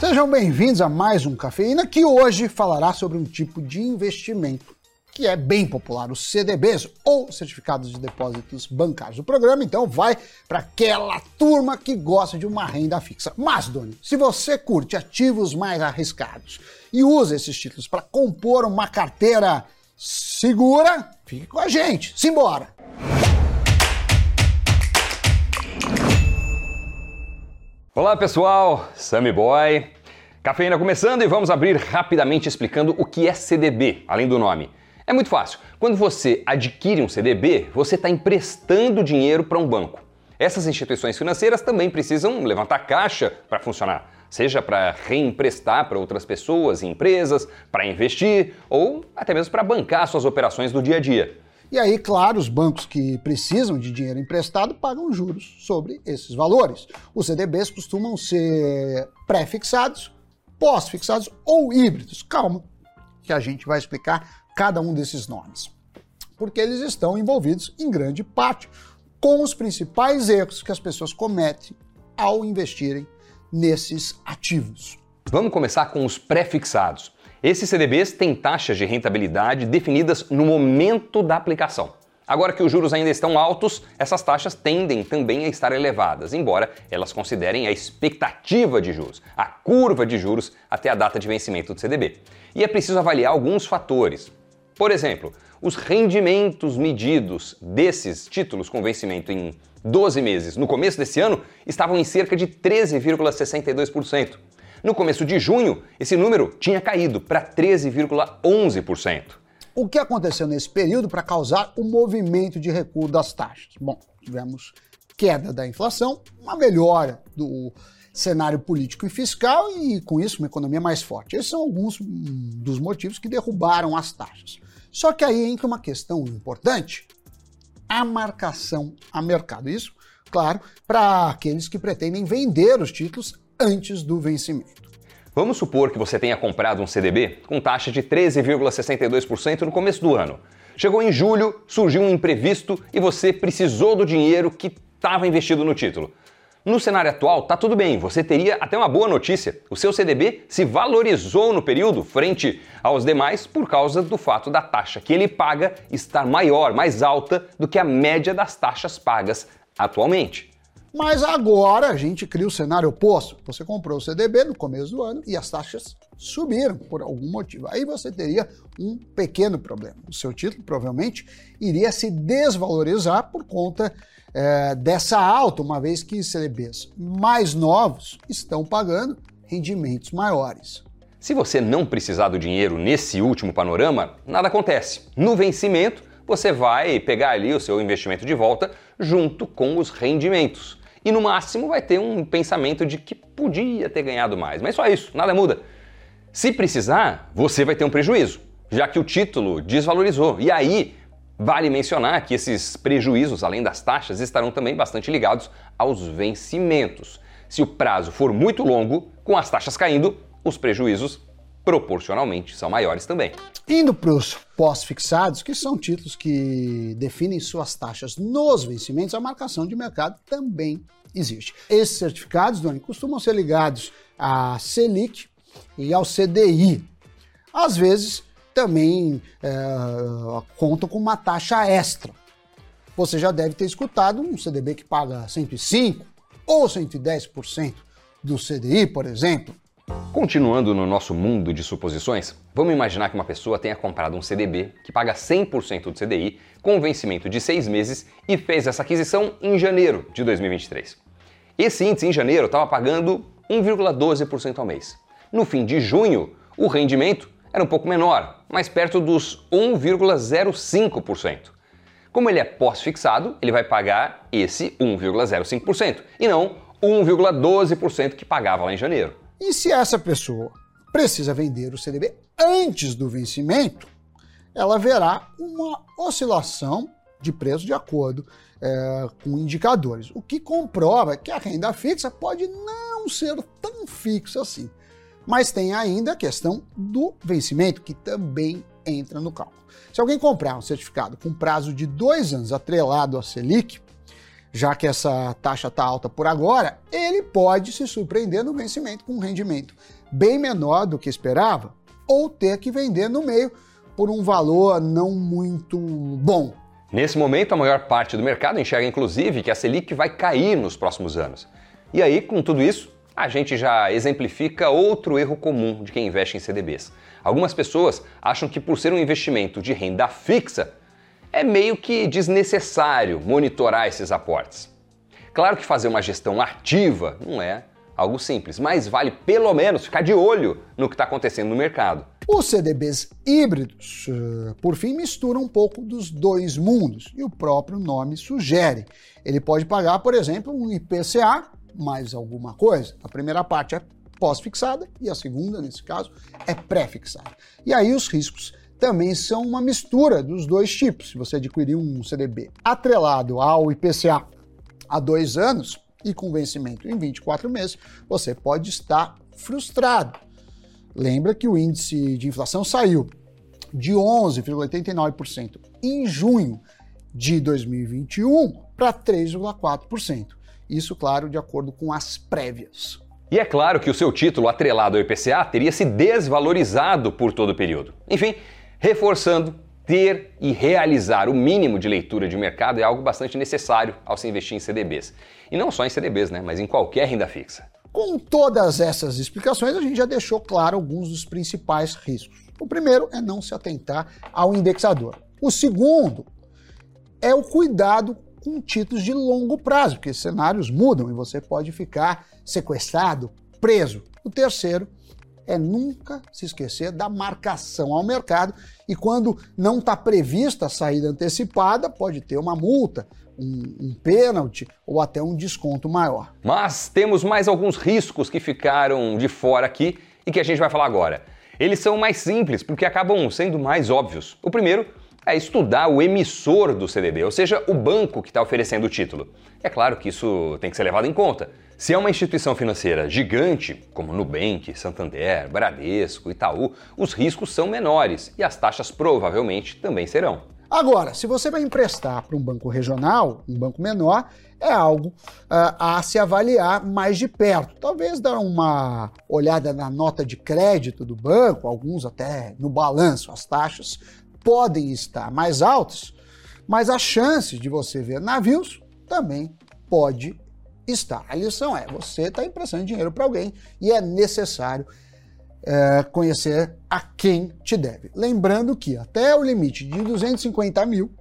Sejam bem-vindos a mais um Cafeína que hoje falará sobre um tipo de investimento que é bem popular, os CDBs ou Certificados de Depósitos Bancários. O programa então vai para aquela turma que gosta de uma renda fixa. Mas, Doni, se você curte ativos mais arriscados e usa esses títulos para compor uma carteira segura, fique com a gente. Simbora! Olá pessoal, Sammy Boy. Cafeína começando e vamos abrir rapidamente explicando o que é CDB, além do nome. É muito fácil. Quando você adquire um CDB, você está emprestando dinheiro para um banco. Essas instituições financeiras também precisam levantar caixa para funcionar, seja para reemprestar para outras pessoas e empresas, para investir ou até mesmo para bancar suas operações do dia a dia. E aí, claro, os bancos que precisam de dinheiro emprestado pagam juros sobre esses valores. Os CDBs costumam ser pré-fixados, pós-fixados ou híbridos. Calma, que a gente vai explicar cada um desses nomes. Porque eles estão envolvidos em grande parte com os principais erros que as pessoas cometem ao investirem nesses ativos. Vamos começar com os pré-fixados. Esses CDBs têm taxas de rentabilidade definidas no momento da aplicação. Agora que os juros ainda estão altos, essas taxas tendem também a estar elevadas, embora elas considerem a expectativa de juros, a curva de juros até a data de vencimento do CDB. E é preciso avaliar alguns fatores. Por exemplo, os rendimentos medidos desses títulos com vencimento em 12 meses no começo desse ano estavam em cerca de 13,62%. No começo de junho, esse número tinha caído para 13,11%. O que aconteceu nesse período para causar o movimento de recuo das taxas? Bom, tivemos queda da inflação, uma melhora do cenário político e fiscal e, com isso, uma economia mais forte. Esses são alguns dos motivos que derrubaram as taxas. Só que aí entra uma questão importante: a marcação a mercado. Isso, claro, para aqueles que pretendem vender os títulos antes do vencimento. Vamos supor que você tenha comprado um CDB com taxa de 13,62% no começo do ano. Chegou em julho, surgiu um imprevisto e você precisou do dinheiro que estava investido no título. No cenário atual, tá tudo bem, você teria até uma boa notícia. O seu CDB se valorizou no período frente aos demais por causa do fato da taxa que ele paga estar maior, mais alta do que a média das taxas pagas atualmente. Mas agora a gente cria o cenário oposto. Você comprou o CDB no começo do ano e as taxas subiram por algum motivo. Aí você teria um pequeno problema. O seu título provavelmente iria se desvalorizar por conta é, dessa alta, uma vez que CDBs mais novos estão pagando rendimentos maiores. Se você não precisar do dinheiro nesse último panorama, nada acontece. No vencimento, você vai pegar ali o seu investimento de volta junto com os rendimentos e no máximo vai ter um pensamento de que podia ter ganhado mais. Mas só isso, nada muda. Se precisar, você vai ter um prejuízo, já que o título desvalorizou. E aí, vale mencionar que esses prejuízos, além das taxas, estarão também bastante ligados aos vencimentos. Se o prazo for muito longo, com as taxas caindo, os prejuízos proporcionalmente são maiores também. Indo para os pós-fixados, que são títulos que definem suas taxas nos vencimentos, a marcação de mercado também existe. Esses certificados, Doni, costumam ser ligados à Selic e ao CDI. Às vezes, também é, contam com uma taxa extra. Você já deve ter escutado um CDB que paga 105% ou 110% do CDI, por exemplo. Continuando no nosso mundo de suposições, vamos imaginar que uma pessoa tenha comprado um CDB que paga 100% do CDI com vencimento de seis meses e fez essa aquisição em janeiro de 2023. Esse índice em janeiro estava pagando 1,12% ao mês. No fim de junho, o rendimento era um pouco menor, mais perto dos 1,05%. Como ele é pós-fixado, ele vai pagar esse 1,05% e não 1,12% que pagava lá em janeiro. E se essa pessoa precisa vender o CDB antes do vencimento, ela verá uma oscilação de preço de acordo é, com indicadores, o que comprova que a renda fixa pode não ser tão fixa assim. Mas tem ainda a questão do vencimento, que também entra no cálculo. Se alguém comprar um certificado com prazo de dois anos atrelado à Selic, já que essa taxa está alta por agora, ele pode se surpreender no vencimento com um rendimento bem menor do que esperava, ou ter que vender no meio por um valor não muito bom. Nesse momento, a maior parte do mercado enxerga inclusive que a Selic vai cair nos próximos anos. E aí, com tudo isso, a gente já exemplifica outro erro comum de quem investe em CDBs. Algumas pessoas acham que por ser um investimento de renda fixa, é meio que desnecessário monitorar esses aportes. Claro que fazer uma gestão ativa não é algo simples, mas vale pelo menos ficar de olho no que está acontecendo no mercado. Os CDBs híbridos, eh, por fim, misturam um pouco dos dois mundos e o próprio nome sugere. Ele pode pagar, por exemplo, um IPCA mais alguma coisa. A primeira parte é pós-fixada e a segunda, nesse caso, é pré-fixada. E aí os riscos também são uma mistura dos dois tipos. Se você adquirir um CDB atrelado ao IPCA há dois anos, e com vencimento em 24 meses, você pode estar frustrado. Lembra que o índice de inflação saiu de 11,89% em junho de 2021 para 3,4%. Isso, claro, de acordo com as prévias. E é claro que o seu título atrelado ao IPCA teria se desvalorizado por todo o período. Enfim, reforçando ter e realizar o mínimo de leitura de mercado é algo bastante necessário ao se investir em CDBs. E não só em CDBs, né, mas em qualquer renda fixa. Com todas essas explicações, a gente já deixou claro alguns dos principais riscos. O primeiro é não se atentar ao indexador. O segundo é o cuidado com títulos de longo prazo, porque cenários mudam e você pode ficar sequestrado, preso. O terceiro é nunca se esquecer da marcação ao mercado e quando não está prevista a saída antecipada, pode ter uma multa, um, um pênalti ou até um desconto maior. Mas temos mais alguns riscos que ficaram de fora aqui e que a gente vai falar agora. Eles são mais simples porque acabam sendo mais óbvios. O primeiro é estudar o emissor do CDB, ou seja, o banco que está oferecendo o título. É claro que isso tem que ser levado em conta. Se é uma instituição financeira gigante, como Nubank, Santander, Bradesco, Itaú, os riscos são menores e as taxas provavelmente também serão. Agora, se você vai emprestar para um banco regional, um banco menor, é algo uh, a se avaliar mais de perto. Talvez dar uma olhada na nota de crédito do banco, alguns até no balanço, as taxas podem estar mais altas, mas a chance de você ver navios também pode estar. A lição é: você está emprestando dinheiro para alguém e é necessário é, conhecer a quem te deve. Lembrando que até o limite de 250 mil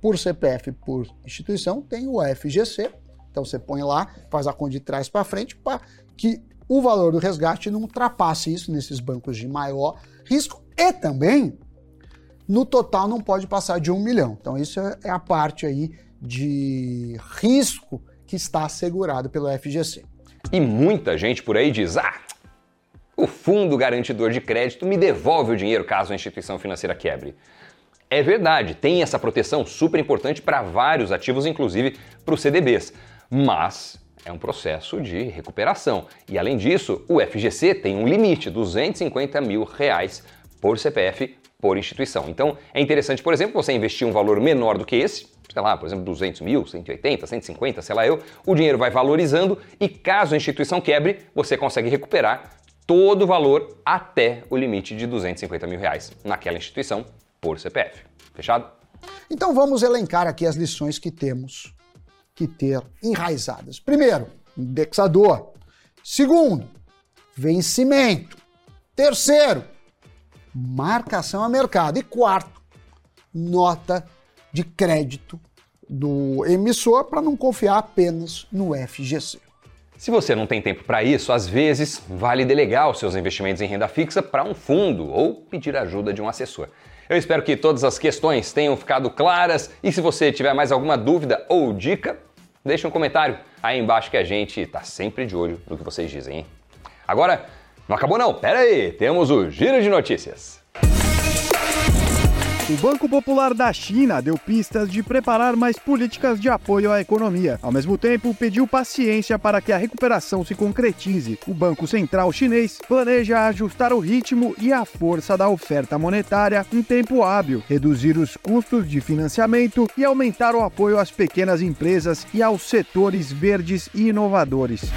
por CPF por instituição tem o FGC. Então você põe lá, faz a conta de trás para frente para que o valor do resgate não ultrapasse isso nesses bancos de maior risco e também no total não pode passar de um milhão. Então isso é, é a parte aí de risco que está assegurado pelo FGC. E muita gente por aí diz: ah, o fundo garantidor de crédito me devolve o dinheiro caso a instituição financeira quebre. É verdade, tem essa proteção super importante para vários ativos, inclusive para os CDBs. Mas é um processo de recuperação. E além disso, o FGC tem um limite, 250 mil reais por CPF por instituição. Então é interessante, por exemplo, você investir um valor menor do que esse, sei lá, por exemplo, 200 mil, 180, 150, sei lá eu, o dinheiro vai valorizando e caso a instituição quebre, você consegue recuperar todo o valor até o limite de 250 mil reais naquela instituição por CPF. Fechado? Então vamos elencar aqui as lições que temos que ter enraizadas. Primeiro, indexador. Segundo, vencimento. Terceiro, marcação a mercado. E quarto, nota de crédito do emissor para não confiar apenas no FGC. Se você não tem tempo para isso, às vezes vale delegar os seus investimentos em renda fixa para um fundo ou pedir ajuda de um assessor. Eu espero que todas as questões tenham ficado claras e se você tiver mais alguma dúvida ou dica, deixe um comentário aí embaixo que a gente está sempre de olho no que vocês dizem. Hein? Agora, não acabou não, pera aí, temos o Giro de Notícias. O Banco Popular da China deu pistas de preparar mais políticas de apoio à economia. Ao mesmo tempo, pediu paciência para que a recuperação se concretize. O Banco Central chinês planeja ajustar o ritmo e a força da oferta monetária em tempo hábil, reduzir os custos de financiamento e aumentar o apoio às pequenas empresas e aos setores verdes e inovadores.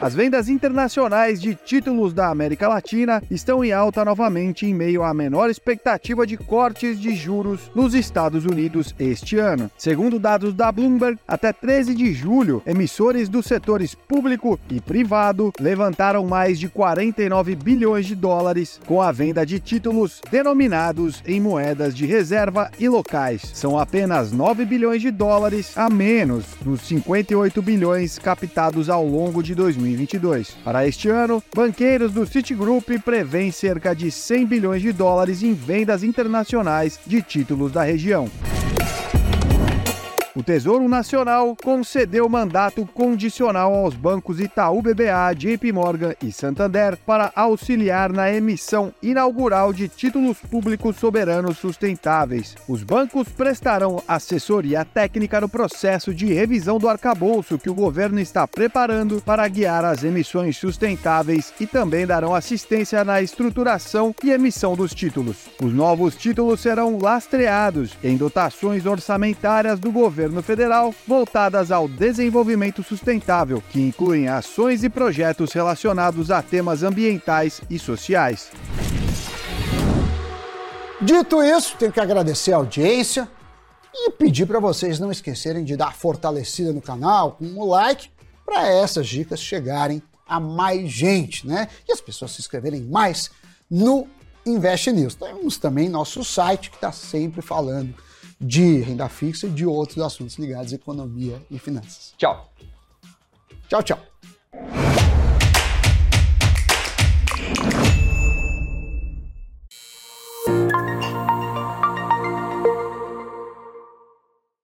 As vendas internacionais de títulos da América Latina estão em alta novamente em meio à menor expectativa de cortes de juros nos Estados Unidos este ano. Segundo dados da Bloomberg, até 13 de julho, emissores dos setores público e privado levantaram mais de 49 bilhões de dólares com a venda de títulos denominados em moedas de reserva e locais. São apenas 9 bilhões de dólares a menos dos 58 bilhões captados ao longo de 2020. 2022. Para este ano, banqueiros do Citigroup prevêem cerca de 100 bilhões de dólares em vendas internacionais de títulos da região. O Tesouro Nacional concedeu mandato condicional aos bancos Itaú BBA, JP Morgan e Santander para auxiliar na emissão inaugural de títulos públicos soberanos sustentáveis. Os bancos prestarão assessoria técnica no processo de revisão do arcabouço que o governo está preparando para guiar as emissões sustentáveis e também darão assistência na estruturação e emissão dos títulos. Os novos títulos serão lastreados em dotações orçamentárias do governo governo federal voltadas ao desenvolvimento sustentável, que incluem ações e projetos relacionados a temas ambientais e sociais. Dito isso, tenho que agradecer a audiência e pedir para vocês não esquecerem de dar fortalecida no canal com o like para essas dicas chegarem a mais gente, né? E as pessoas se inscreverem mais no Invest News. Temos também nosso site que está sempre falando de renda fixa e de outros assuntos ligados à economia e finanças. Tchau. Tchau, tchau.